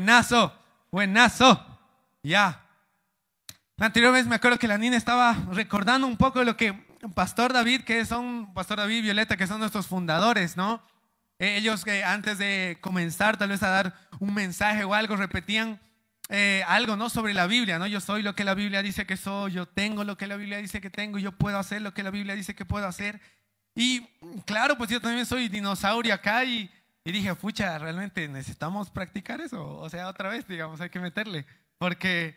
Buenazo, buenazo. Ya. La anterior vez me acuerdo que la niña estaba recordando un poco lo que Pastor David, que son, Pastor David y Violeta, que son nuestros fundadores, ¿no? Eh, ellos que antes de comenzar tal vez a dar un mensaje o algo, repetían eh, algo, ¿no? Sobre la Biblia, ¿no? Yo soy lo que la Biblia dice que soy, yo tengo lo que la Biblia dice que tengo, yo puedo hacer lo que la Biblia dice que puedo hacer. Y claro, pues yo también soy dinosaurio acá y, y dije, pucha, realmente necesitamos practicar eso. O sea, otra vez, digamos, hay que meterle. Porque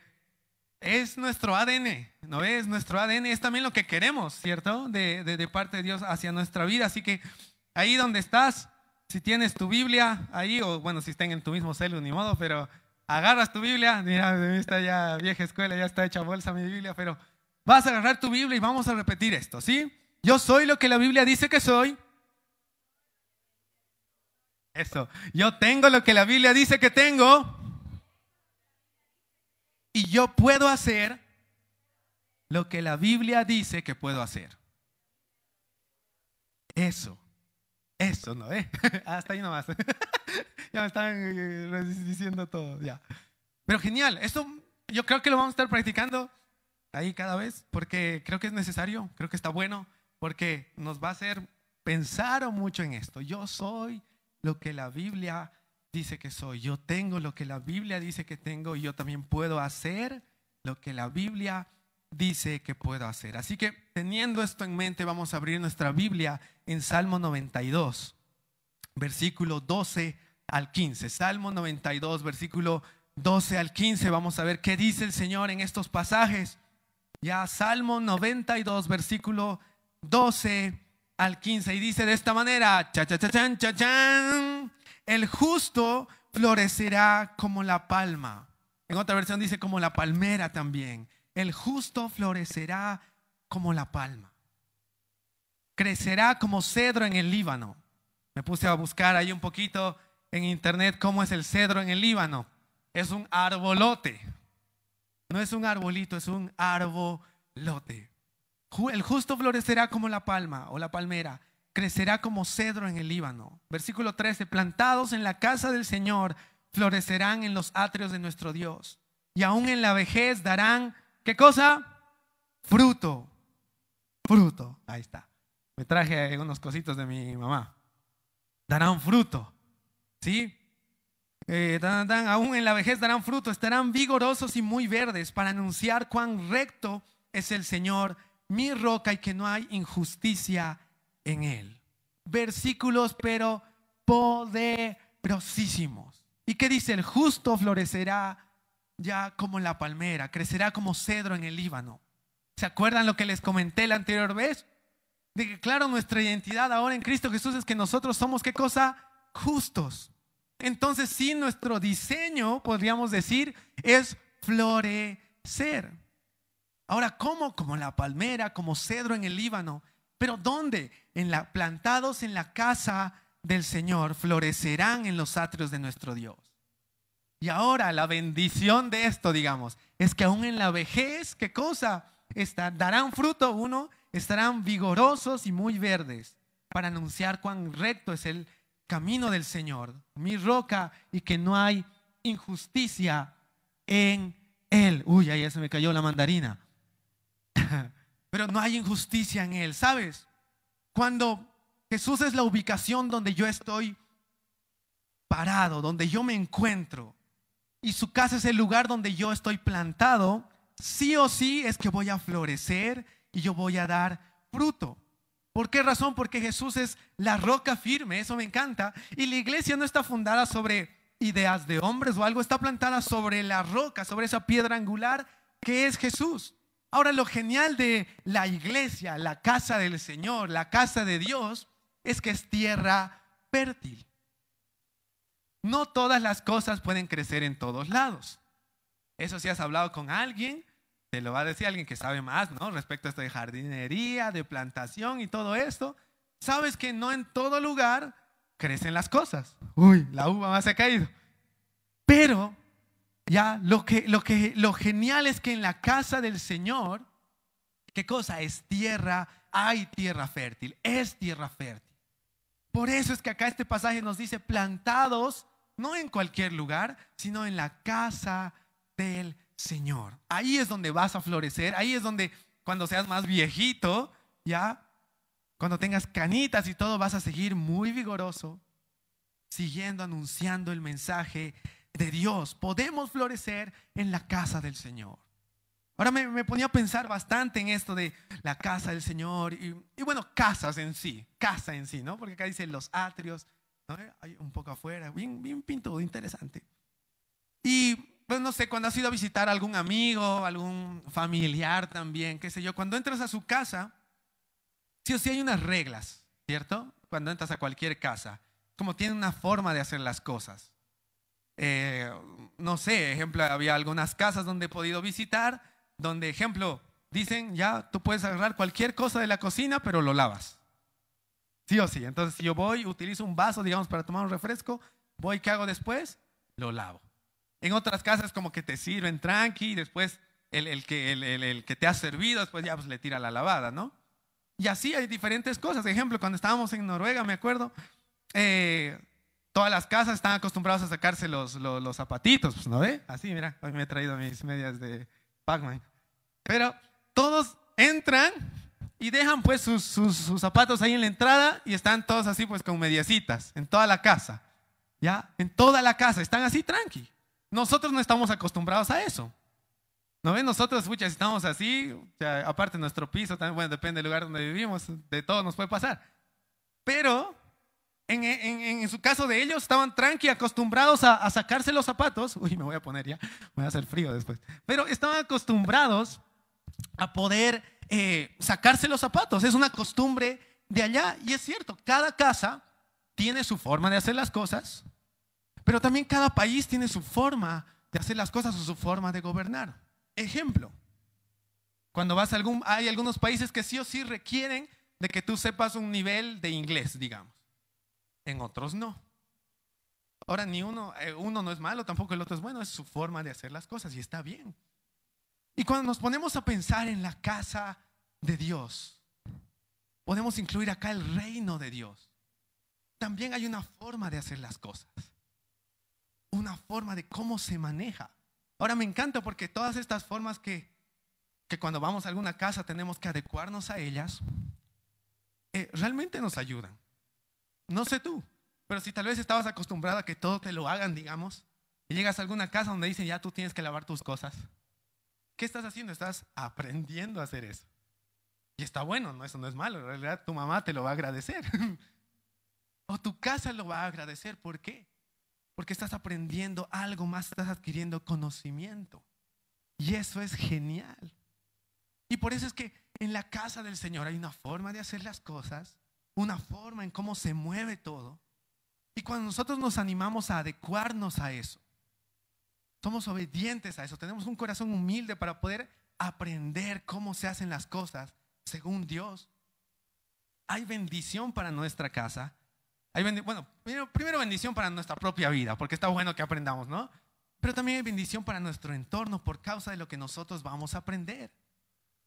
es nuestro ADN, ¿no es? Nuestro ADN es también lo que queremos, ¿cierto? De, de, de, parte de Dios hacia nuestra vida. Así que ahí donde estás, si tienes tu Biblia ahí, o bueno, si estén en tu mismo celu, ni modo, pero agarras tu Biblia, mira, está ya vieja escuela, ya está hecha bolsa mi Biblia, pero vas a agarrar tu Biblia y vamos a repetir esto, ¿sí? Yo soy lo que la Biblia dice que soy. Eso, yo tengo lo que la Biblia dice que tengo. Y yo puedo hacer lo que la Biblia dice que puedo hacer. Eso. Eso, ¿no? ¿Eh? Hasta ahí nomás. ya me están eh, diciendo todo, ya. Pero genial, esto yo creo que lo vamos a estar practicando ahí cada vez porque creo que es necesario, creo que está bueno, porque nos va a hacer pensar mucho en esto. Yo soy lo que la Biblia dice que soy. Yo tengo lo que la Biblia dice que tengo y yo también puedo hacer lo que la Biblia dice que puedo hacer. Así que teniendo esto en mente, vamos a abrir nuestra Biblia en Salmo 92, versículo 12 al 15. Salmo 92, versículo 12 al 15. Vamos a ver qué dice el Señor en estos pasajes. Ya Salmo 92, versículo 12 al 15. Y dice de esta manera, cha, cha, cha, chan, cha, chan. El justo florecerá como la palma. En otra versión dice como la palmera también. El justo florecerá como la palma. Crecerá como cedro en el Líbano. Me puse a buscar ahí un poquito en internet cómo es el cedro en el Líbano. Es un arbolote. No es un arbolito, es un arbolote. El justo florecerá como la palma o la palmera crecerá como cedro en el Líbano. Versículo 13, plantados en la casa del Señor, florecerán en los atrios de nuestro Dios. Y aún en la vejez darán, ¿qué cosa? Fruto. Fruto. Ahí está. Me traje unos cositos de mi mamá. Darán fruto. ¿Sí? Eh, aún en la vejez darán fruto, estarán vigorosos y muy verdes para anunciar cuán recto es el Señor, mi roca, y que no hay injusticia en él. Versículos, pero poderosísimos. ¿Y qué dice? El justo florecerá ya como la palmera, crecerá como cedro en el Líbano. ¿Se acuerdan lo que les comenté la anterior vez? De que claro, nuestra identidad ahora en Cristo Jesús es que nosotros somos, ¿qué cosa? Justos. Entonces sí, nuestro diseño, podríamos decir, es florecer. Ahora, ¿cómo? Como la palmera, como cedro en el Líbano. ¿Pero dónde? En la, plantados en la casa del Señor, florecerán en los atrios de nuestro Dios. Y ahora la bendición de esto, digamos, es que aún en la vejez, ¿qué cosa? darán fruto, uno, estarán vigorosos y muy verdes para anunciar cuán recto es el camino del Señor, mi roca, y que no hay injusticia en él. Uy, ahí se me cayó la mandarina. Pero no hay injusticia en él, ¿sabes? Cuando Jesús es la ubicación donde yo estoy parado, donde yo me encuentro, y su casa es el lugar donde yo estoy plantado, sí o sí es que voy a florecer y yo voy a dar fruto. ¿Por qué razón? Porque Jesús es la roca firme, eso me encanta. Y la iglesia no está fundada sobre ideas de hombres o algo, está plantada sobre la roca, sobre esa piedra angular que es Jesús. Ahora lo genial de la iglesia, la casa del Señor, la casa de Dios, es que es tierra fértil. No todas las cosas pueden crecer en todos lados. Eso si has hablado con alguien, te lo va a decir alguien que sabe más, ¿no? Respecto a esto de jardinería, de plantación y todo esto. Sabes que no en todo lugar crecen las cosas. Uy, la uva más se ha caído. Pero ya, lo que, lo que, lo genial es que en la casa del Señor, ¿qué cosa? Es tierra, hay tierra fértil, es tierra fértil. Por eso es que acá este pasaje nos dice plantados no en cualquier lugar, sino en la casa del Señor. Ahí es donde vas a florecer, ahí es donde cuando seas más viejito, ya, cuando tengas canitas y todo, vas a seguir muy vigoroso, siguiendo anunciando el mensaje de Dios. Podemos florecer en la casa del Señor. Ahora me, ponía a pensar bastante en esto de la casa del Señor y, bueno, casas en sí, casa en sí, ¿no? Porque acá dice los atrios, ¿no? Hay un poco afuera, bien, bien interesante. Y pues no sé, cuando has ido a visitar a algún amigo, algún familiar también, qué sé yo, cuando entras a su casa, sí o sí hay unas reglas, ¿cierto? Cuando entras a cualquier casa, como tiene una forma de hacer las cosas. Eh, no sé, ejemplo, había algunas casas donde he podido visitar donde, ejemplo, dicen, ya tú puedes agarrar cualquier cosa de la cocina, pero lo lavas. Sí o sí. Entonces, si yo voy, utilizo un vaso, digamos, para tomar un refresco, voy, ¿qué hago después? Lo lavo. En otras casas como que te sirven tranqui y después el, que, el, que te ha servido, después ya pues, le tira la lavada, ¿no? Y así hay diferentes cosas. Ejemplo, cuando estábamos en Noruega, me acuerdo, eh, todas las casas están acostumbradas a sacarse los, los, zapatitos, pues, ¿no ve? Así, mira, hoy me he traído mis medias de Pac-Man. Pero todos entran y dejan pues sus, zapatos ahí en la entrada y están todos así pues con mediecitas en toda la casa. ¿Ya? En toda la casa, están así tranqui. Nosotros no estamos acostumbrados a eso. ¿No ven? Nosotros, escucha, estamos así, aparte nuestro piso, también, bueno, depende del lugar donde vivimos, de todo nos puede pasar. Pero en, su caso de ellos, estaban tranqui, acostumbrados a, sacarse los zapatos. Uy, me voy a poner ya, voy a hacer frío después. Pero estaban acostumbrados a poder eh, sacarse los zapatos. Es una costumbre de allá. Y es cierto, cada casa tiene su forma de hacer las cosas, pero también cada país tiene su forma de hacer las cosas o su forma de gobernar. Ejemplo, cuando vas a algún, hay algunos países que sí o sí requieren de que tú sepas un nivel de inglés, digamos en otros no. Ahora, ni uno, eh, uno no es malo, tampoco el otro es bueno, es su forma de hacer las cosas y está bien. Y cuando nos ponemos a pensar en la casa de Dios, podemos incluir acá el reino de Dios. También hay una forma de hacer las cosas, una forma de cómo se maneja. Ahora me encanta porque todas estas formas que, que cuando vamos a alguna casa tenemos que adecuarnos a ellas, eh, realmente nos ayudan. No sé tú, pero si tal vez estabas acostumbrado a que todo te lo hagan, digamos, y llegas a alguna casa donde dicen ya tú tienes que lavar tus cosas, ¿qué estás haciendo? Estás aprendiendo a hacer eso. Y está bueno, no, eso no es malo, en realidad tu mamá te lo va a agradecer. o tu casa lo va a agradecer, ¿por qué? Porque estás aprendiendo algo más, estás adquiriendo conocimiento. Y eso es genial. Y por eso es que en la casa del Señor hay una forma de hacer las cosas una forma en cómo se mueve todo. Y cuando nosotros nos animamos a adecuarnos a eso, somos obedientes a eso, tenemos un corazón humilde para poder aprender cómo se hacen las cosas según Dios. Hay bendición para nuestra casa. Hay bueno, primero, bendición para nuestra propia vida, porque está bueno que aprendamos, ¿no? Pero también hay bendición para nuestro entorno por causa de lo que nosotros vamos a aprender.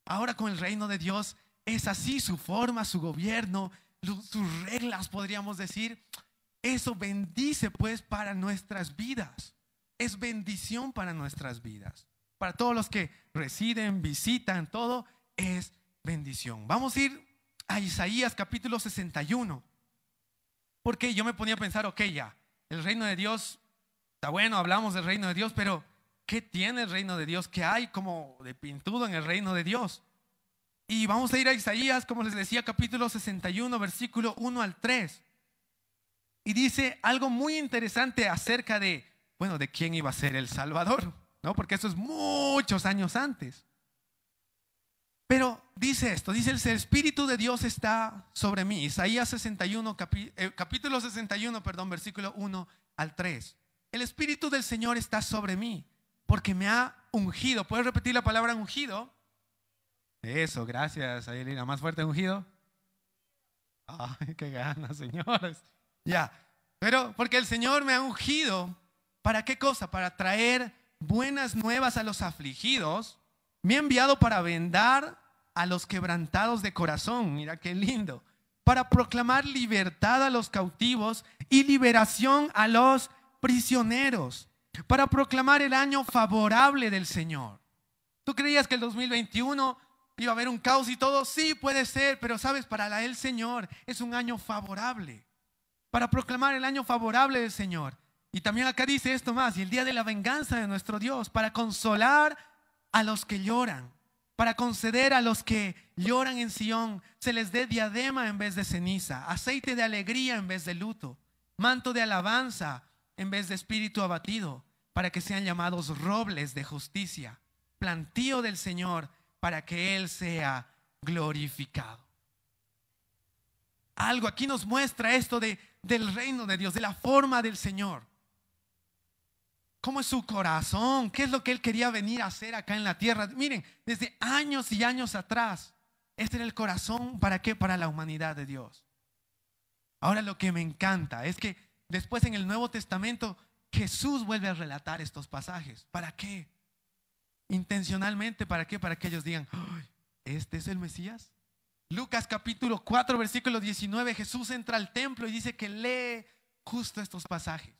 Ahora con el reino de Dios es así su forma, su gobierno, sus reglas, podríamos decir, eso bendice pues para nuestras vidas. Es bendición para nuestras vidas. Para todos los que residen, visitan, todo es bendición. Vamos a ir a Isaías capítulo 61. Porque yo me ponía a pensar, ok, ya, el reino de Dios, está bueno, hablamos del reino de Dios, pero ¿qué tiene el reino de Dios? ¿Qué hay como de pintudo en el reino de Dios? Y vamos a ir a Isaías, como les decía, capítulo 61, versículo 1 al 3. Y dice algo muy interesante acerca de, bueno, de quién iba a ser el Salvador, ¿no? Porque eso es muchos años antes. Pero dice esto, dice el Espíritu de Dios está sobre mí. Isaías 61, eh, capítulo 61, perdón, versículo 1 al 3. El Espíritu del Señor está sobre mí porque me ha ungido. ¿Puedes repetir la palabra ungido? Eso, gracias, Ayelina. Más fuerte ungido. Ay, qué ganas, señores. Ya, pero porque el Señor me ha ungido. ¿Para qué cosa? Para traer buenas nuevas a los afligidos. Me ha enviado para vendar a los quebrantados de corazón. Mira qué lindo. Para proclamar libertad a los cautivos y liberación a los prisioneros, para proclamar el año favorable del Señor. ¿Tú creías que el 2021 iba a haber un caos y todo? Sí, puede ser, pero sabes, para el Señor es un año favorable, para proclamar el año favorable del Señor. Y también acá dice esto más, y el día de la venganza de nuestro Dios, para consolar a los que lloran, para conceder a los que lloran en Sión, se les dé diadema en vez de ceniza, aceite de alegría en vez de luto, manto de alabanza en vez de espíritu abatido, para que sean llamados robles de justicia, plantío del Señor, para que Él sea glorificado. Algo aquí nos muestra esto de, del reino de Dios, de la forma del Señor. ¿Cómo es su corazón? ¿Qué es lo que Él quería venir a hacer acá en la tierra? Miren, desde años y años atrás, este era el corazón, ¿para qué? Para la humanidad de Dios. Ahora lo que me encanta es que después en el Nuevo Testamento Jesús vuelve a relatar estos pasajes. ¿Para qué? Intencionalmente, ¿para qué? Para que ellos digan, ¿este es el Mesías? Lucas capítulo 4, versículo 19, Jesús entra al templo y dice que lee justo estos pasajes.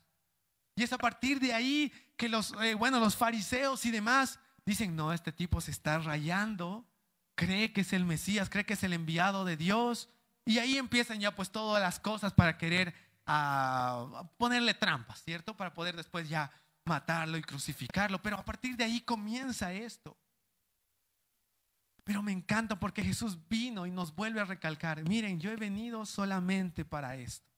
Y es a partir de ahí que los, eh, bueno, los fariseos y demás dicen, no, este tipo se está rayando, cree que es el Mesías, cree que es el enviado de Dios. Y ahí empiezan ya pues todas las cosas para querer ah, ponerle trampas, ¿cierto? Para poder después ya matarlo y crucificarlo. Pero a partir de ahí comienza esto. Pero me encanta porque Jesús vino y nos vuelve a recalcar, miren, yo he venido solamente para esto.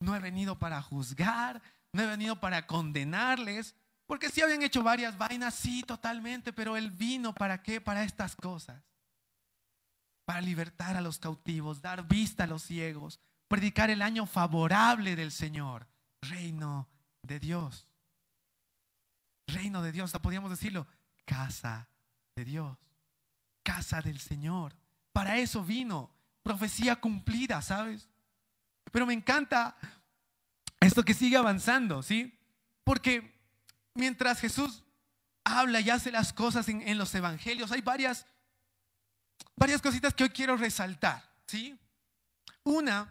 No he venido para juzgar, no he venido para condenarles, porque si habían hecho varias vainas, sí, totalmente, pero Él vino para qué? Para estas cosas. Para libertar a los cautivos, dar vista a los ciegos, predicar el año favorable del Señor, reino de Dios. Reino de Dios, podríamos decirlo, casa de Dios, casa del Señor. Para eso vino, profecía cumplida, ¿sabes? Pero me encanta esto que sigue avanzando, ¿sí? Porque mientras Jesús habla y hace las cosas en, los evangelios, hay varias, varias cositas que hoy quiero resaltar, ¿sí? Una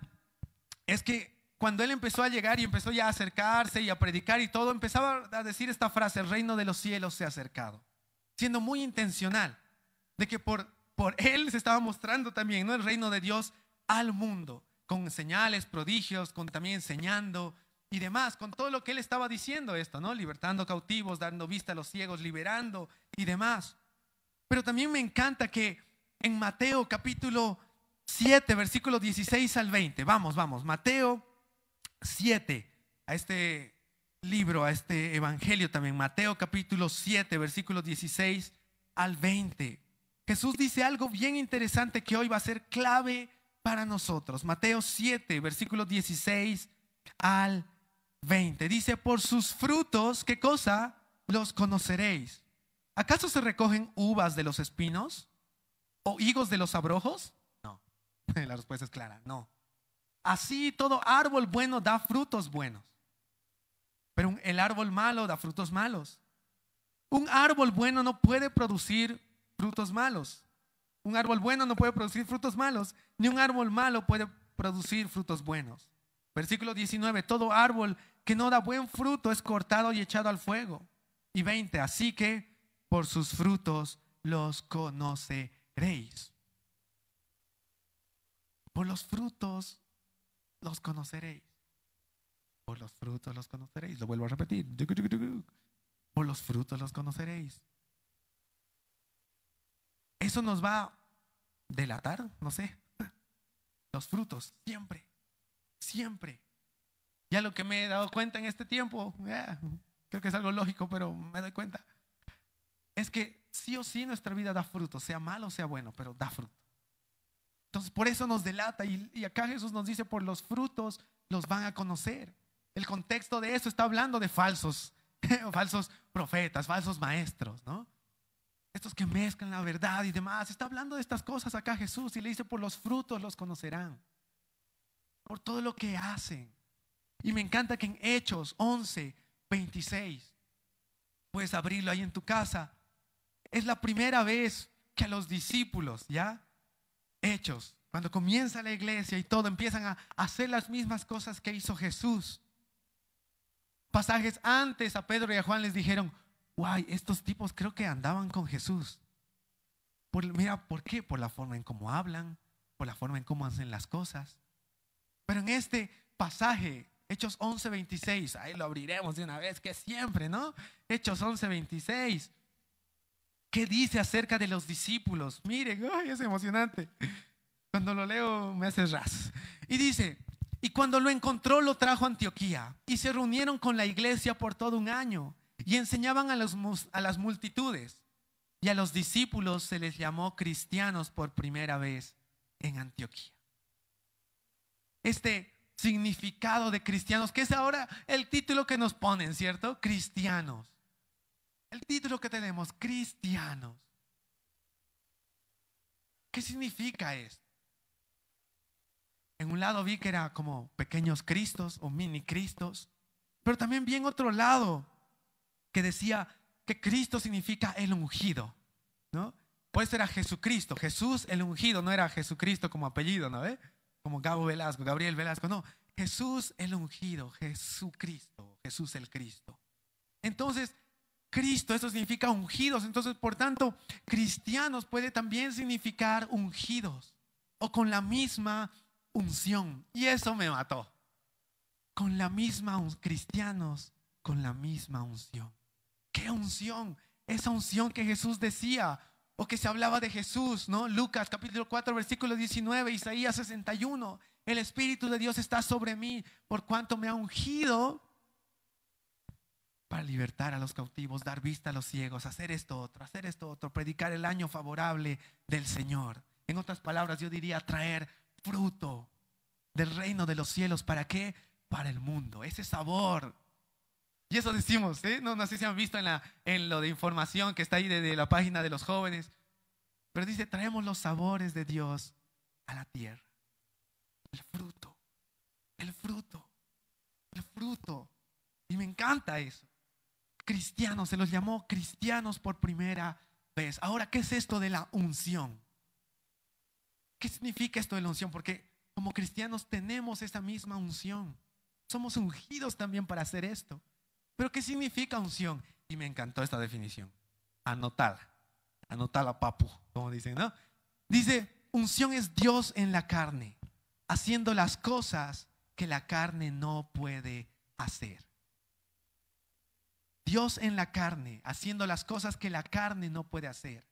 es que cuando él empezó a llegar y empezó ya a acercarse y a predicar y todo, empezaba a decir esta frase, el reino de los cielos se ha acercado, siendo muy intencional, de que por, por él se estaba mostrando también, ¿no? El reino de Dios al mundo con señales, prodigios, con también enseñando y demás, con todo lo que él estaba diciendo esto, ¿no? Libertando cautivos, dando vista a los ciegos, liberando y demás. Pero también me encanta que en Mateo capítulo 7, versículo 16 al 20, vamos, vamos, Mateo 7, a este libro, a este evangelio también, Mateo capítulo 7, versículo 16 al 20. Jesús dice algo bien interesante que hoy va a ser clave para nosotros. Mateo 7, versículos 16 al 20. Dice, por sus frutos, ¿qué cosa? Los conoceréis. ¿Acaso se recogen uvas de los espinos o higos de los abrojos? No. La respuesta es clara, no. Así todo árbol bueno da frutos buenos. Pero el árbol malo da frutos malos. Un árbol bueno no puede producir frutos malos. Un árbol bueno no puede producir frutos malos, ni un árbol malo puede producir frutos buenos. Versículo 19, todo árbol que no da buen fruto es cortado y echado al fuego. Y 20, así que por sus frutos los conoceréis. Por los frutos los conoceréis. Por los frutos los conoceréis. Lo vuelvo a repetir. Por los frutos los conoceréis. Eso nos va a delatar, no sé. Los frutos, siempre, siempre. Ya lo que me he dado cuenta en este tiempo, creo que es algo lógico, pero me doy cuenta, es que sí o sí nuestra vida da fruto, sea malo o sea bueno, pero da fruto. Entonces por eso nos delata y, acá Jesús nos dice, por los frutos los van a conocer. El contexto de eso está hablando de falsos, falsos profetas, falsos maestros, ¿no? estos que mezclan la verdad y demás. Está hablando de estas cosas acá Jesús y le dice, por los frutos los conocerán, por todo lo que hacen. Y me encanta que en Hechos 11, 26, puedes abrirlo ahí en tu casa. Es la primera vez que a los discípulos, ¿ya? Hechos, cuando comienza la iglesia y todo, empiezan a hacer las mismas cosas que hizo Jesús. pasajes antes a Pedro y a Juan les dijeron, guay, estos tipos creo que andaban con Jesús. mira, ¿por qué? Por la forma en cómo hablan, por la forma en cómo hacen las cosas. Pero en este pasaje, Hechos 11:26, ahí lo abriremos de una vez, que siempre, ¿no? Hechos 11:26. ¿Qué dice acerca de los discípulos? Miren, ay, es emocionante. Cuando lo leo me hace ras. Y dice, y cuando lo encontró lo trajo a Antioquía y se reunieron con la iglesia por todo un año y enseñaban a, los, a las multitudes. Y a los discípulos se les llamó cristianos por primera vez en Antioquía. Este significado de cristianos, que es ahora el título que nos ponen, ¿cierto? Cristianos. El título que tenemos, cristianos. ¿Qué significa esto? En un lado vi que era como pequeños cristos o mini cristos, pero también vi en otro lado que decía que Cristo significa el ungido, ¿no? Pues era Jesucristo, Jesús el ungido, no era Jesucristo como apellido, ¿no ve? Como Gabo Velasco, Gabriel Velasco, no, Jesús el ungido, Jesucristo, Jesús el Cristo. Entonces, Cristo, eso significa ungidos, entonces por tanto, cristianos puede también significar ungidos o con la misma unción. Y eso me mató. Con la misma, cristianos, con la misma unción. ¿Qué unción? Esa unción que Jesús decía o que se hablaba de Jesús, ¿no? Lucas capítulo 4, versículo 19, Isaías 61. El Espíritu de Dios está sobre mí por cuanto me ha ungido para libertar a los cautivos, dar vista a los ciegos, hacer esto otro, hacer esto otro, predicar el año favorable del Señor. En otras palabras, yo diría traer fruto del reino de los cielos. ¿Para qué? Para el mundo. Ese sabor. Y eso decimos, ¿eh? no, sé si han visto en, la, lo de información que está ahí de la página de los jóvenes. Pero dice, traemos los sabores de Dios a la tierra. El fruto, el fruto, el fruto. Y me encanta eso. Cristianos, se los llamó cristianos por primera vez. Ahora, ¿qué es esto de la unción? ¿Qué significa esto de la unción? Porque como cristianos tenemos esa misma unción. Somos ungidos también para hacer esto. Pero ¿qué significa unción? Y me encantó esta definición. Anotada. Anotada, papu, como dicen, ¿no? Dice, unción es Dios en la carne, haciendo las cosas que la carne no puede hacer. Dios en la carne, haciendo las cosas que la carne no puede hacer.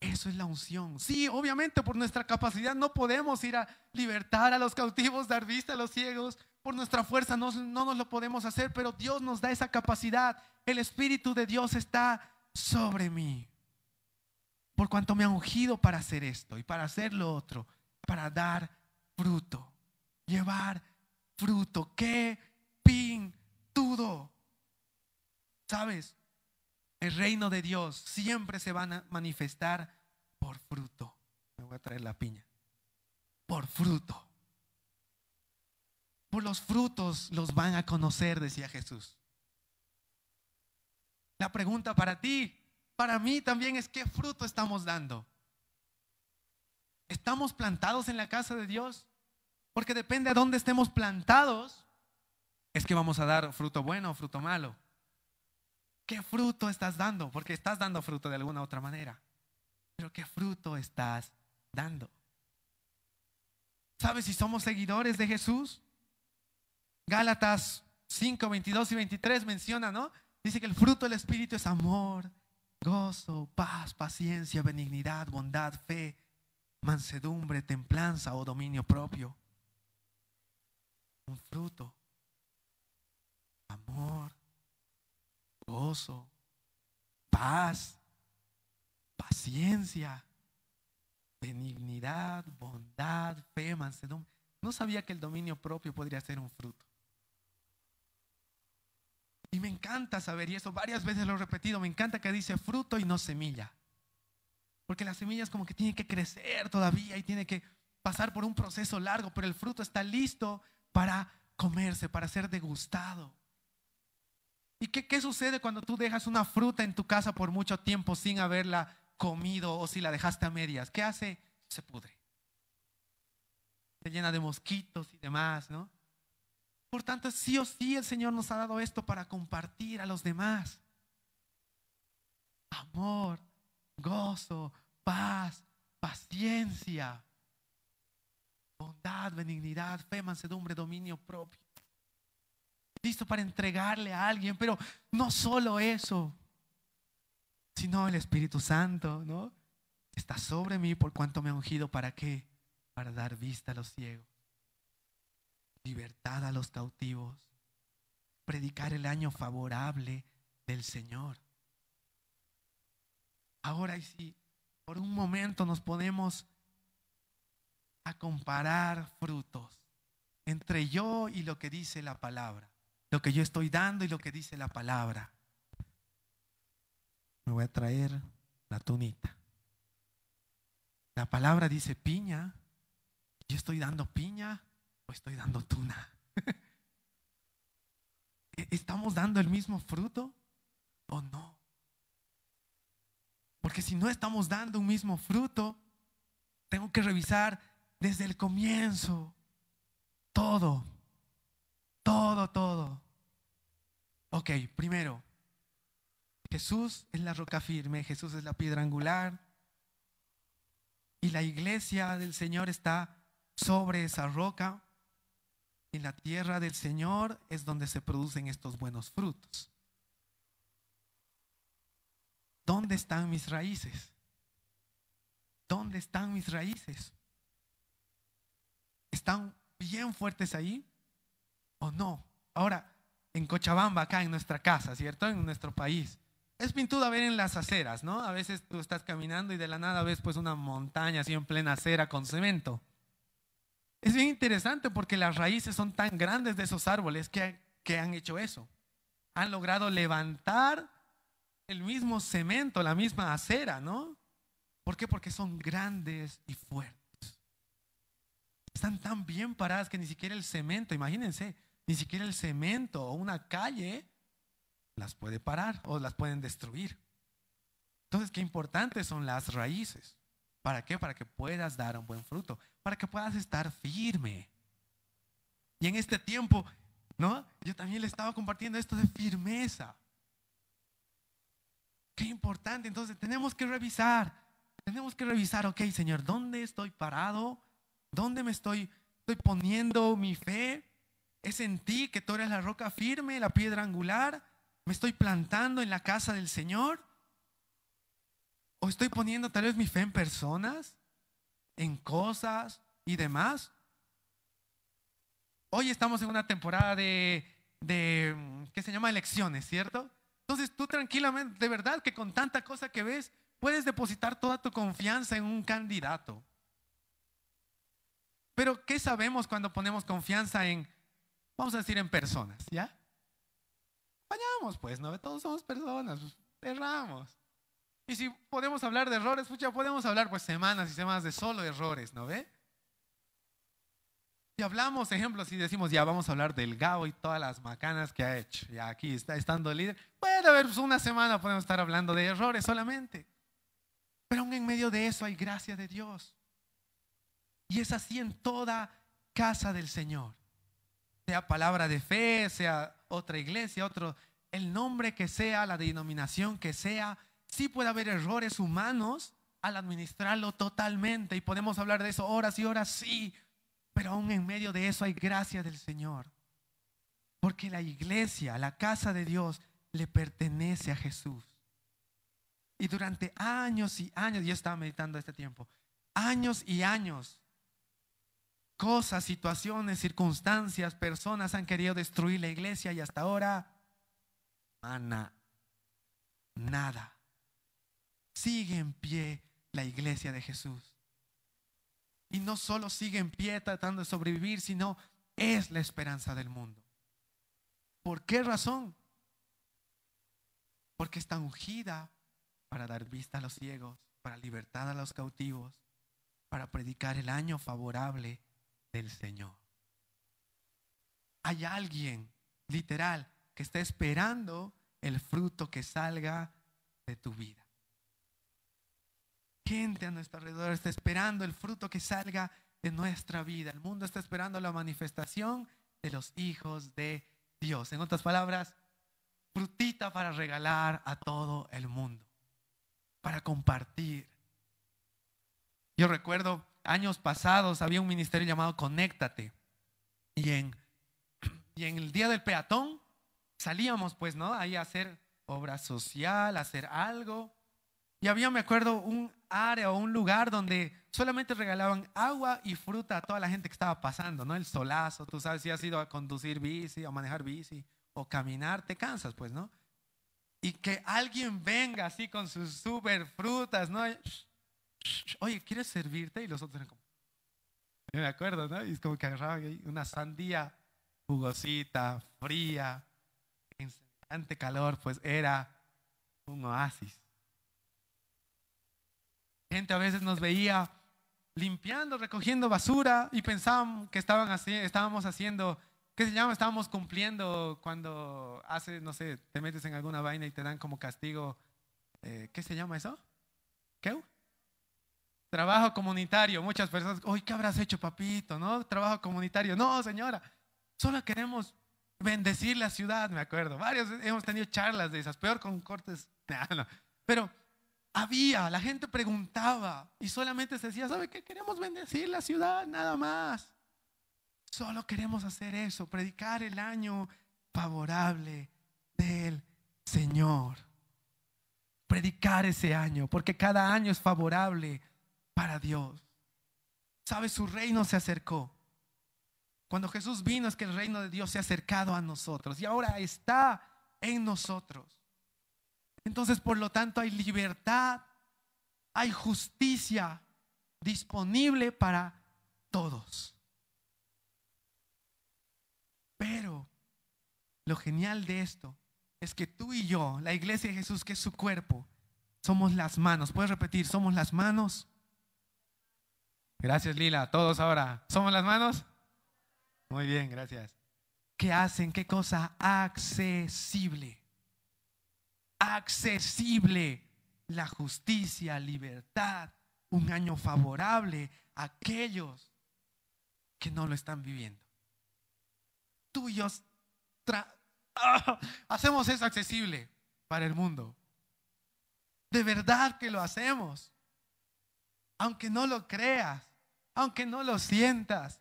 Eso es la unción. Sí, obviamente por nuestra capacidad no podemos ir a libertar a los cautivos, dar vista a los ciegos. Por nuestra fuerza no, no nos lo podemos hacer, pero Dios nos da esa capacidad. El Espíritu de Dios está sobre mí. Por cuanto me ha ungido para hacer esto y para hacer lo otro, para dar fruto, llevar fruto. ¡Qué pintudo! ¿Sabes? El reino de Dios siempre se va a manifestar por fruto. Me voy a traer la piña. Por fruto. Por los frutos los van a conocer, decía Jesús. La pregunta para ti, para mí también es qué fruto estamos dando. ¿Estamos plantados en la casa de Dios? Porque depende de dónde estemos plantados, es que vamos a dar fruto bueno o fruto malo. ¿Qué fruto estás dando? Porque estás dando fruto de alguna otra manera. Pero ¿qué fruto estás dando? ¿Sabes si somos seguidores de Jesús? Gálatas 5, 22 y 23 menciona, ¿no? Dice que el fruto del Espíritu es amor, gozo, paz, paciencia, benignidad, bondad, fe, mansedumbre, templanza o dominio propio. Un fruto. Amor, gozo, paz, paciencia, benignidad, bondad, fe, mansedumbre. No sabía que el dominio propio podría ser un fruto. Y me encanta saber, y eso varias veces lo he repetido, me encanta que dice fruto y no semilla. Porque la semilla es como que tiene que crecer todavía y tiene que pasar por un proceso largo, pero el fruto está listo para comerse, para ser degustado. ¿Y qué, sucede cuando tú dejas una fruta en tu casa por mucho tiempo sin haberla comido o si la dejaste a medias? ¿Qué hace? Se pudre. Se llena de mosquitos y demás, ¿no? Por tanto, sí o sí el Señor nos ha dado esto para compartir a los demás. Amor, gozo, paz, paciencia, bondad, benignidad, fe, mansedumbre, dominio propio. Listo para entregarle a alguien, pero no solo eso, sino el Espíritu Santo, ¿no? Está sobre mí por cuanto me ha ungido para qué? Para dar vista a los ciegos, libertad a los cautivos, predicar el año favorable del Señor. Ahora y si por un momento nos ponemos a comparar frutos entre yo y lo que dice la palabra, lo que yo estoy dando y lo que dice la palabra. Me voy a traer la tunita. La palabra dice piña. ¿Yo estoy dando piña o estoy dando tuna? ¿E-, ¿Estamos dando el mismo fruto o no? Porque si no estamos dando un mismo fruto, tengo que revisar desde el comienzo todo, todo, todo. Ok, primero, Jesús es la roca firme, Jesús es la piedra angular y la iglesia del Señor está sobre esa roca. Y la tierra del Señor es donde se producen estos buenos frutos. ¿Dónde están mis raíces? ¿Dónde están mis raíces? ¿Están bien fuertes ahí o no? Ahora, en Cochabamba, acá en nuestra casa, ¿cierto? En nuestro país. Es pintura ver en las aceras, ¿no? A veces tú estás caminando y de la nada ves pues una montaña así en plena acera con cemento. Es bien interesante porque las raíces son tan grandes de esos árboles que, que han hecho eso. Han logrado levantar el mismo cemento, la misma acera, ¿no? ¿Por qué? Porque son grandes y fuertes. Están tan bien paradas que ni siquiera el cemento, imagínense, ni siquiera el cemento o una calle las puede parar o las pueden destruir. Entonces, qué importantes son las raíces. ¿Para qué? Para que puedas dar un buen fruto, para que puedas estar firme. Y en este tiempo, ¿no? Yo también le estaba compartiendo esto de firmeza. Qué importante. Entonces, tenemos que revisar. Tenemos que revisar, ok, Señor, ¿dónde estoy parado? ¿Dónde me estoy, estoy poniendo mi fe? ¿Es en ti que tú eres la roca firme, la piedra angular? ¿Me estoy plantando en la casa del Señor? ¿O estoy poniendo tal vez mi fe en personas, en cosas y demás? Hoy estamos en una temporada de, de ¿qué se llama? Elecciones, ¿cierto? Entonces tú tranquilamente, de verdad que con tanta cosa que ves, puedes depositar toda tu confianza en un candidato. Pero ¿qué sabemos cuando ponemos confianza en, vamos a decir, en personas? ¿Ya? Vayamos, pues, ¿no? Todos somos personas, pues, erramos. Y si podemos hablar de errores, pues ya podemos hablar pues semanas y semanas de solo errores, ¿no ve? Si hablamos, ejemplos, y decimos, ya vamos a hablar del Gabo y todas las macanas que ha hecho, ya aquí está estando líder, puede haber pues, una semana podemos estar hablando de errores solamente. Pero aún en medio de eso hay gracia de Dios. Y es así en toda casa del Señor. Sea palabra de fe, sea otra iglesia, otro, el nombre que sea, la denominación que sea, sí puede haber errores humanos al administrarlo totalmente. Y podemos hablar de eso horas y horas, sí. Pero aún en medio de eso hay gracia del Señor. Porque la iglesia, la casa de Dios, le pertenece a Jesús. Y durante años y años, yo estaba meditando este tiempo, años y años, cosas, situaciones, circunstancias, personas han querido destruir la iglesia y hasta ahora, Ana, nada. Sigue en pie la iglesia de Jesús. Y no solo sigue en pie tratando de sobrevivir, sino es la esperanza del mundo. ¿Por qué razón? Porque está ungida para dar vista a los ciegos, para libertad a los cautivos, para predicar el año favorable del Señor. Hay alguien, literal, que está esperando el fruto que salga de tu vida. Gente a nuestro alrededor está esperando el fruto que salga de nuestra vida. El mundo está esperando la manifestación de los hijos de Dios. En otras palabras, frutita para regalar a todo el mundo, para compartir. Yo recuerdo años pasados había un ministerio llamado Conéctate y en, y en el día del peatón salíamos pues, ¿no? Ahí a hacer obra social, a hacer algo. Y había, me acuerdo, un área o un lugar donde solamente regalaban agua y fruta a toda la gente que estaba pasando, ¿no? El solazo, tú sabes, si has ido a conducir bici o manejar bici o caminar, te cansas, pues, ¿no? Y que alguien venga así con sus super frutas, ¿no? Oye, ¿quieres servirte? Y los otros eran como, me acuerdo, ¿no? Y es como que agarraban una sandía jugosita, fría, en semejante calor, pues era un oasis. Gente a veces nos veía limpiando, recogiendo basura y pensaban que estaban así, estábamos haciendo, ¿qué se llama? Estábamos cumpliendo cuando hace, no sé, te metes en alguna vaina y te dan como castigo, eh, ¿qué se llama eso? ¿Qué? Trabajo comunitario. Muchas personas, uy, ¿qué habrás hecho, papito? ¿No? Trabajo comunitario. No, señora, solo queremos bendecir la ciudad, me acuerdo. Varios hemos tenido charlas de esas, peor con cortes. Pero había, la gente preguntaba y solamente se decía, ¿sabe qué? Queremos bendecir la ciudad, nada más. Solo queremos hacer eso, predicar el año favorable del Señor. Predicar ese año, porque cada año es favorable para Dios. ¿Sabe? Su reino se acercó. Cuando Jesús vino es que el reino de Dios se ha acercado a nosotros y ahora está en nosotros. Entonces, por lo tanto, hay libertad, hay justicia disponible para todos. Pero lo genial de esto es que tú y yo, la iglesia de Jesús, que es su cuerpo, somos las manos. ¿Puedes repetir? Somos las manos. Gracias, Lila. Todos ahora. ¿Somos las manos? Muy bien, gracias. ¿Qué hacen? ¿Qué cosa? Accesible accesible la justicia, libertad, un año favorable a aquellos que no lo están viviendo. Y yo hacemos eso accesible para el mundo. De verdad que lo hacemos. Aunque no lo creas, aunque no lo sientas,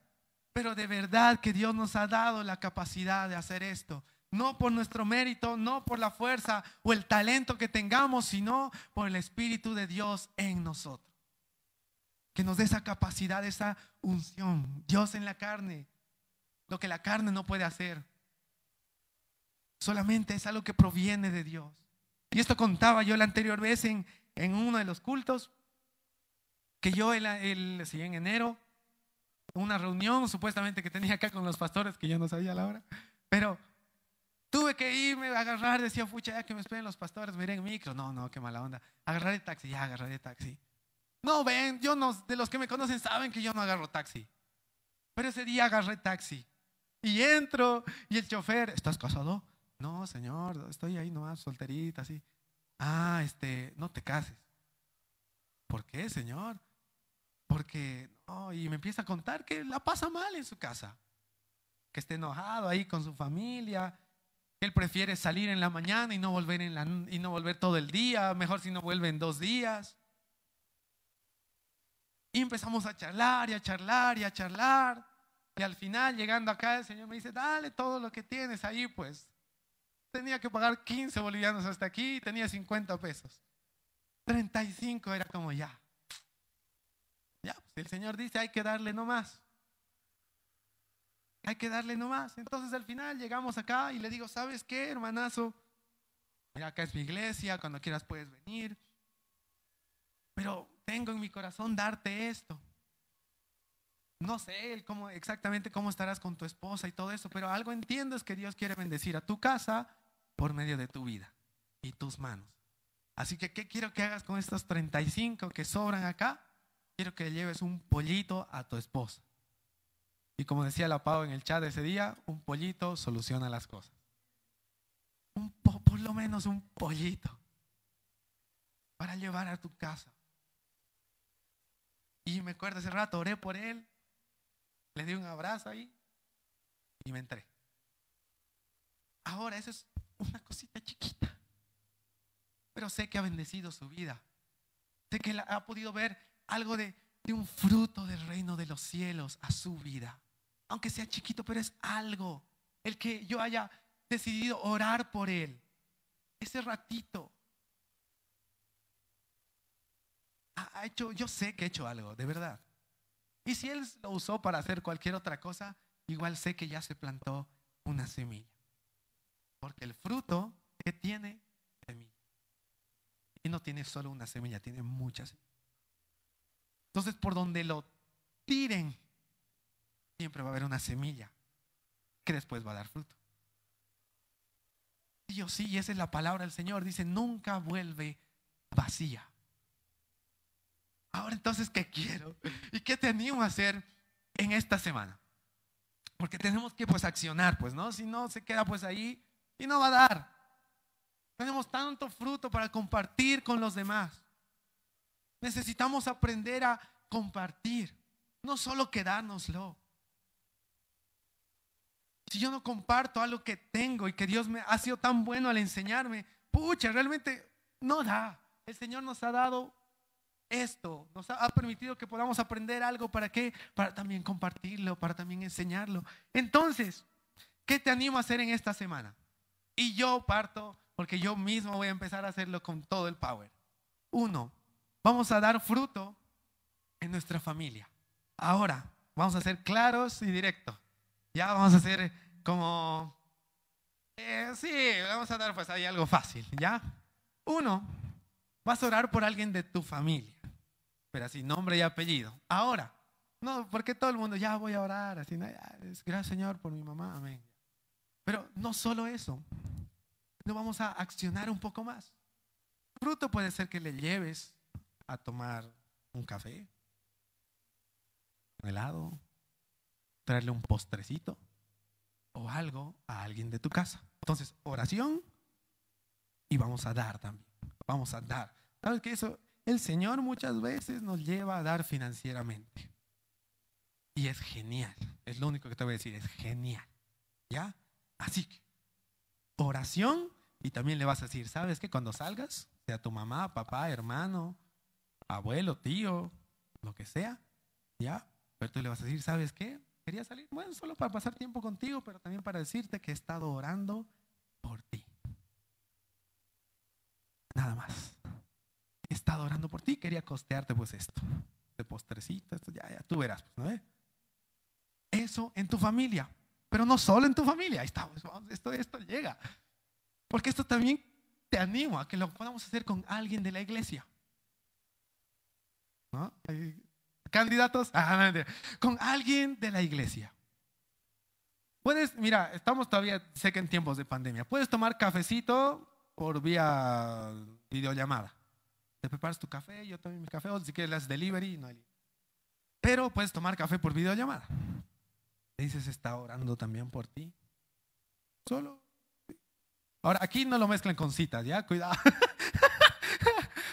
pero de verdad que Dios nos ha dado la capacidad de hacer esto no por nuestro mérito, no por la fuerza o el talento que tengamos, sino por el Espíritu de Dios en nosotros. Que nos dé esa capacidad, esa unción. Dios en la carne, lo que la carne no puede hacer. Solamente es algo que proviene de Dios. Y esto contaba yo la anterior vez en, en uno de los cultos, que yo el, el, en enero, una reunión supuestamente que tenía acá con los pastores, que yo no sabía la hora, pero Tuve que irme a agarrar, decía, fucha, ya que me esperen los pastores, me iré en micro. No, no, qué mala onda. Agarraré taxi, ya agarraré taxi. No, ven, yo no, de los que me conocen saben que yo no agarro taxi. Pero ese día agarré taxi. Y entro, y el chofer, ¿estás casado? No, señor, estoy ahí nomás, solterita, así. Ah, este, no te cases. ¿Por qué, señor? Porque, no, y me empieza a contar que la pasa mal en su casa. Que esté enojado ahí con su familia, él prefiere salir en la mañana y no volver, en la, y no volver todo el día, mejor si no vuelve en dos días. Y empezamos a charlar y a charlar y a charlar. Y al final, llegando acá, el Señor me dice, dale todo lo que tienes ahí, pues. Tenía que pagar 15 bolivianos hasta aquí, tenía 50 pesos. 35 era como ya. El Señor dice, hay que darle nomás. Hay que darle nomás. Entonces al final llegamos acá y le digo, ¿sabes qué, hermanazo? Mira, acá es mi iglesia, cuando quieras puedes venir. Pero tengo en mi corazón darte esto. No sé cómo, exactamente cómo estarás con tu esposa y todo eso, pero algo entiendo es que Dios quiere bendecir a tu casa por medio de tu vida y tus manos. Así que, ¿qué quiero que hagas con estos 35 que sobran acá? Quiero que lleves un pollito a tu esposa. Y como decía la Pau en el chat ese día, un pollito soluciona las cosas. Un por lo menos un pollito para llevar a tu casa. Y me acuerdo ese rato, oré por él, le di un abrazo ahí. y me entré. Ahora, eso es una cosita chiquita. Pero sé que ha bendecido su vida. Sé que ha podido ver algo de, un fruto del reino de los cielos a su vida. Aunque sea chiquito, pero es algo. El que yo haya decidido orar por él. Ese ratito. Ha hecho, yo sé que ha hecho algo, de verdad. Y si él lo usó para hacer cualquier otra cosa, igual sé que ya se plantó una semilla. Porque el fruto que tiene semilla. Y no tiene solo una semilla, tiene muchas. Entonces, por donde lo tiren, siempre va a haber una semilla que después va a dar fruto. Sí o sí, y esa es la palabra del Señor. Dice, nunca vuelve vacía. Ahora entonces, ¿qué quiero? ¿Y qué te animo a hacer en esta semana? Porque tenemos que pues accionar, pues, ¿no? Si no, se queda pues ahí y no va a dar. Tenemos tanto fruto para compartir con los demás. Necesitamos aprender a compartir, no solo quedárnoslo. Si yo no comparto algo que tengo y que Dios me ha sido tan bueno al enseñarme, pucha, realmente no da. El Señor nos ha dado esto, nos ha permitido que podamos aprender algo para qué, para también compartirlo, para también enseñarlo. Entonces, ¿qué te animo a hacer en esta semana? Y yo parto porque yo mismo voy a empezar a hacerlo con todo el power. Uno, vamos a dar fruto en nuestra familia. Ahora, vamos a ser claros y directos. Ya vamos a hacer como, eh, sí, vamos a dar pues ahí algo fácil, ¿ya? Uno, vas a orar por alguien de tu familia, pero así, nombre y apellido. Ahora, no, porque todo el mundo, ya voy a orar, así, gracias Señor por mi mamá, amén. Pero no solo eso, no vamos a accionar un poco más. Fruto puede ser que le lleves a tomar un café, un helado, traerle un postrecito o algo a alguien de tu casa. Entonces, oración y vamos a dar también. Vamos a dar. ¿Sabes qué? Eso, el Señor muchas veces nos lleva a dar financieramente. Y es genial. Es lo único que te voy a decir, es genial. ¿Ya? Así que, oración y también le vas a decir, ¿sabes qué? Cuando salgas, sea tu mamá, papá, hermano, abuelo, tío, lo que sea, ¿ya? Pero tú le vas a decir, ¿sabes qué? Quería salir, bueno, solo para pasar tiempo contigo, pero también para decirte que he estado orando por ti. Nada más. He estado orando por ti, quería costearte pues esto. De postrecito, esto ya, ya, tú verás, pues, ¿no? Eso en tu familia, pero no solo en tu familia, ahí está, esto, esto llega. Porque esto también te animo a que lo podamos hacer con alguien de la iglesia. ¿No? candidatos, ah, con alguien de la iglesia. Puedes, mira, estamos todavía, sé que en tiempos de pandemia, puedes tomar cafecito por vía videollamada. Te preparas tu café, yo también mi café, o si quieres las delivery, no hay. Pero puedes tomar café por videollamada. Le dices, está orando también por ti. Solo. Ahora, aquí no lo mezclen con citas, ¿ya? Cuidado.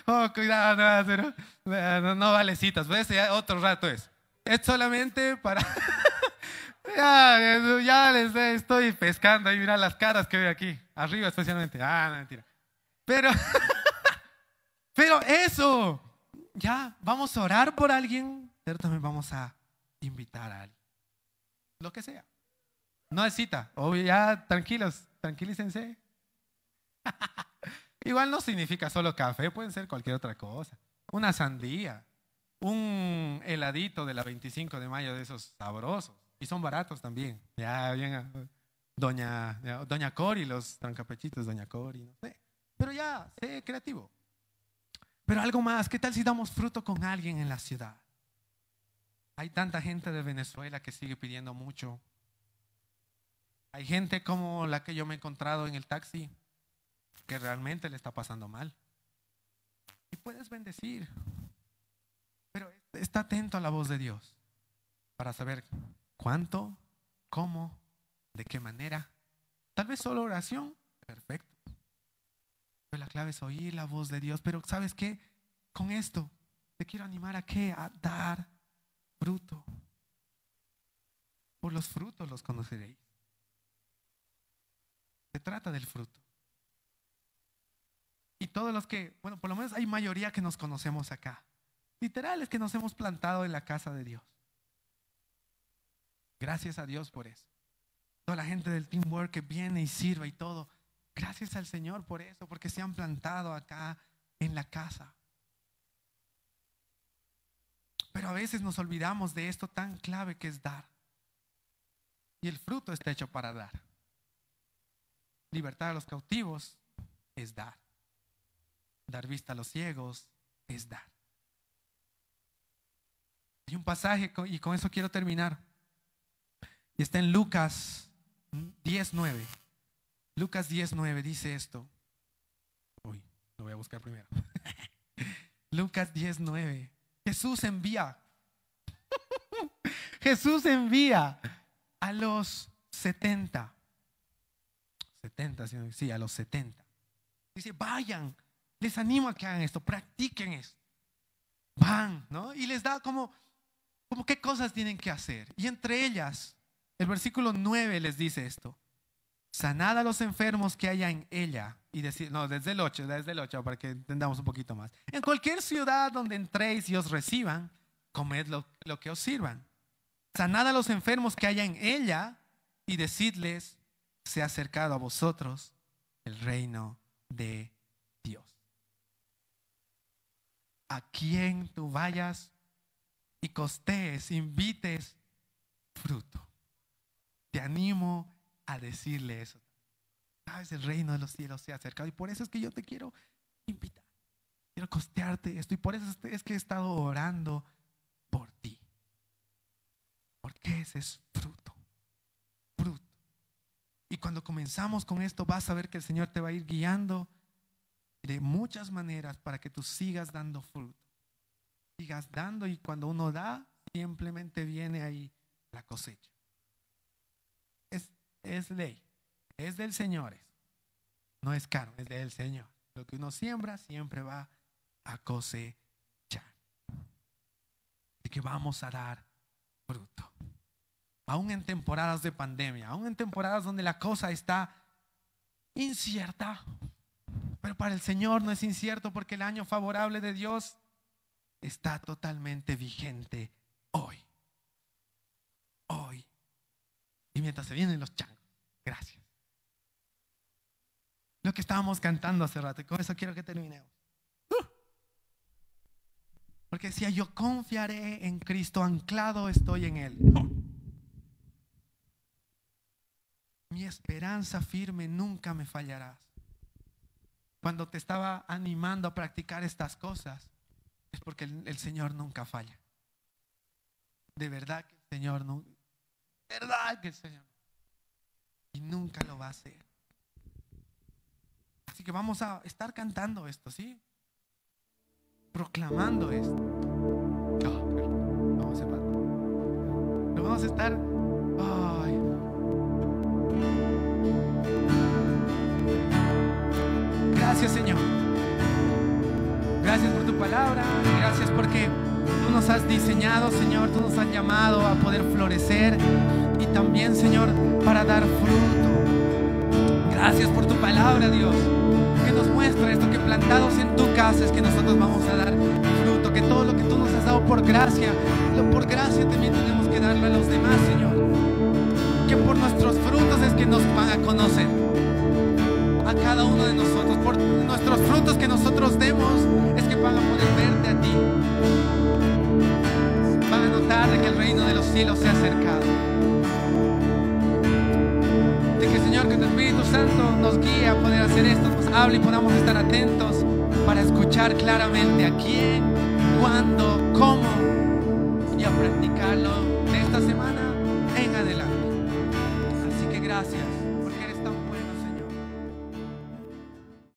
oh, cuidado, no, no, vale citas, ¿ves? otro rato es. Es solamente para... ya, ya les estoy pescando ahí, mira las caras que veo aquí, arriba especialmente. Ah, no, mentira. Pero, pero eso, ya, vamos a orar por alguien, pero también vamos a invitar a alguien. Lo que sea. No es cita. O ya, tranquilos, tranquilícense. Igual no significa solo café, pueden ser cualquier otra cosa. Una sandía, un heladito de la 25 de mayo de esos sabrosos. Y son baratos también. Ya, bien, doña, doña Cori, los trancapechitos, doña Cori, no sé. Pero ya, sé creativo. Pero algo más, ¿qué tal si damos fruto con alguien en la ciudad? Hay tanta gente de Venezuela que sigue pidiendo mucho. Hay gente como la que yo me he encontrado en el taxi, que realmente le está pasando mal. Y puedes bendecir. Pero está atento a la voz de Dios para saber cuánto, cómo, de qué manera. Tal vez solo oración, perfecto. Pero la clave es oír la voz de Dios. Pero ¿sabes qué? Con esto te quiero animar a qué? A dar fruto. Por los frutos los conoceréis. Se trata del fruto. Todos los que, bueno, por lo menos hay mayoría que nos conocemos acá. Literal es que nos hemos plantado en la casa de Dios. Gracias a Dios por eso. Toda la gente del teamwork que viene y sirve y todo. Gracias al Señor por eso, porque se han plantado acá en la casa. Pero a veces nos olvidamos de esto tan clave que es dar. Y el fruto está hecho para dar. Libertad a los cautivos es dar. Dar vista a los ciegos es dar. Hay un pasaje, y con eso quiero terminar. Y está en Lucas 19. Lucas 19 dice esto. Uy, lo voy a buscar primero. Lucas 19. Jesús envía. Jesús envía a los 70. 70, sí, a los 70. Dice, vayan, les animo a que hagan esto, practiquen esto. Van, ¿no? Y les da como, como qué cosas tienen que hacer. Y entre ellas, el versículo 9 les dice esto. Sanad a los enfermos que haya en ella. Y decir, no, desde el 8, desde el 8, para que entendamos un poquito más. En cualquier ciudad donde entréis y os reciban, comed lo, que os sirvan. Sanad a los enfermos que haya en ella y decidles, se ha acercado a vosotros el reino de Dios. A quien tú vayas y costees, invites fruto. Te animo a decirle eso. Sabes, el reino de los cielos se ha acercado y por eso es que yo te quiero invitar. Quiero costearte esto y por eso es que he estado orando por ti. Porque ese es fruto. Fruto. Y cuando comenzamos con esto vas a ver que el Señor te va a ir guiando de muchas maneras para que tú sigas dando fruto. Sigas dando y cuando uno da, simplemente viene ahí la cosecha es ley, es del Señor. No es caro, es del Señor. Lo que uno siembra siempre va a cosechar. Y que vamos a dar fruto. Aún en temporadas de pandemia, aún en temporadas donde la cosa está incierta. Pero para el Señor no es incierto porque el año favorable de Dios está totalmente vigente hoy. Hoy. Y mientras se vienen los changos. Gracias. Lo que estábamos cantando hace rato, con eso quiero que terminemos. Uh. Porque decía, yo confiaré en Cristo, anclado estoy en Él. Mi esperanza firme nunca me fallarás. Cuando te estaba animando a practicar estas cosas, es porque el, Señor nunca falla. De verdad que el Señor no. De verdad que el Señor y nunca lo va a hacer. Así que vamos a estar cantando esto, ¿sí? Proclamando esto. vamos a Lo vamos a estar. Ay. Gracias, Señor. Gracias por tu palabra. Gracias porque tú nos has diseñado, Señor. Tú nos has llamado a poder florecer y también, Señor, para dar fruto. Gracias por tu palabra, Dios, que nos muestra esto, que plantados en tu casa es que nosotros vamos a dar fruto, que todo lo que tú nos has dado por gracia, por gracia también tenemos que darlo a los demás, Señor. Que por nuestros frutos es que nos van a conocer a cada uno de nosotros. Por nuestros frutos que nosotros demos es que van a poder verte a ti. Van a notar de que el reino de los cielos se ha acercado. Señor, que tu Espíritu Santo nos guíe a poder hacer esto, nos hable y podamos estar atentos para escuchar claramente a quién, cuándo, cómo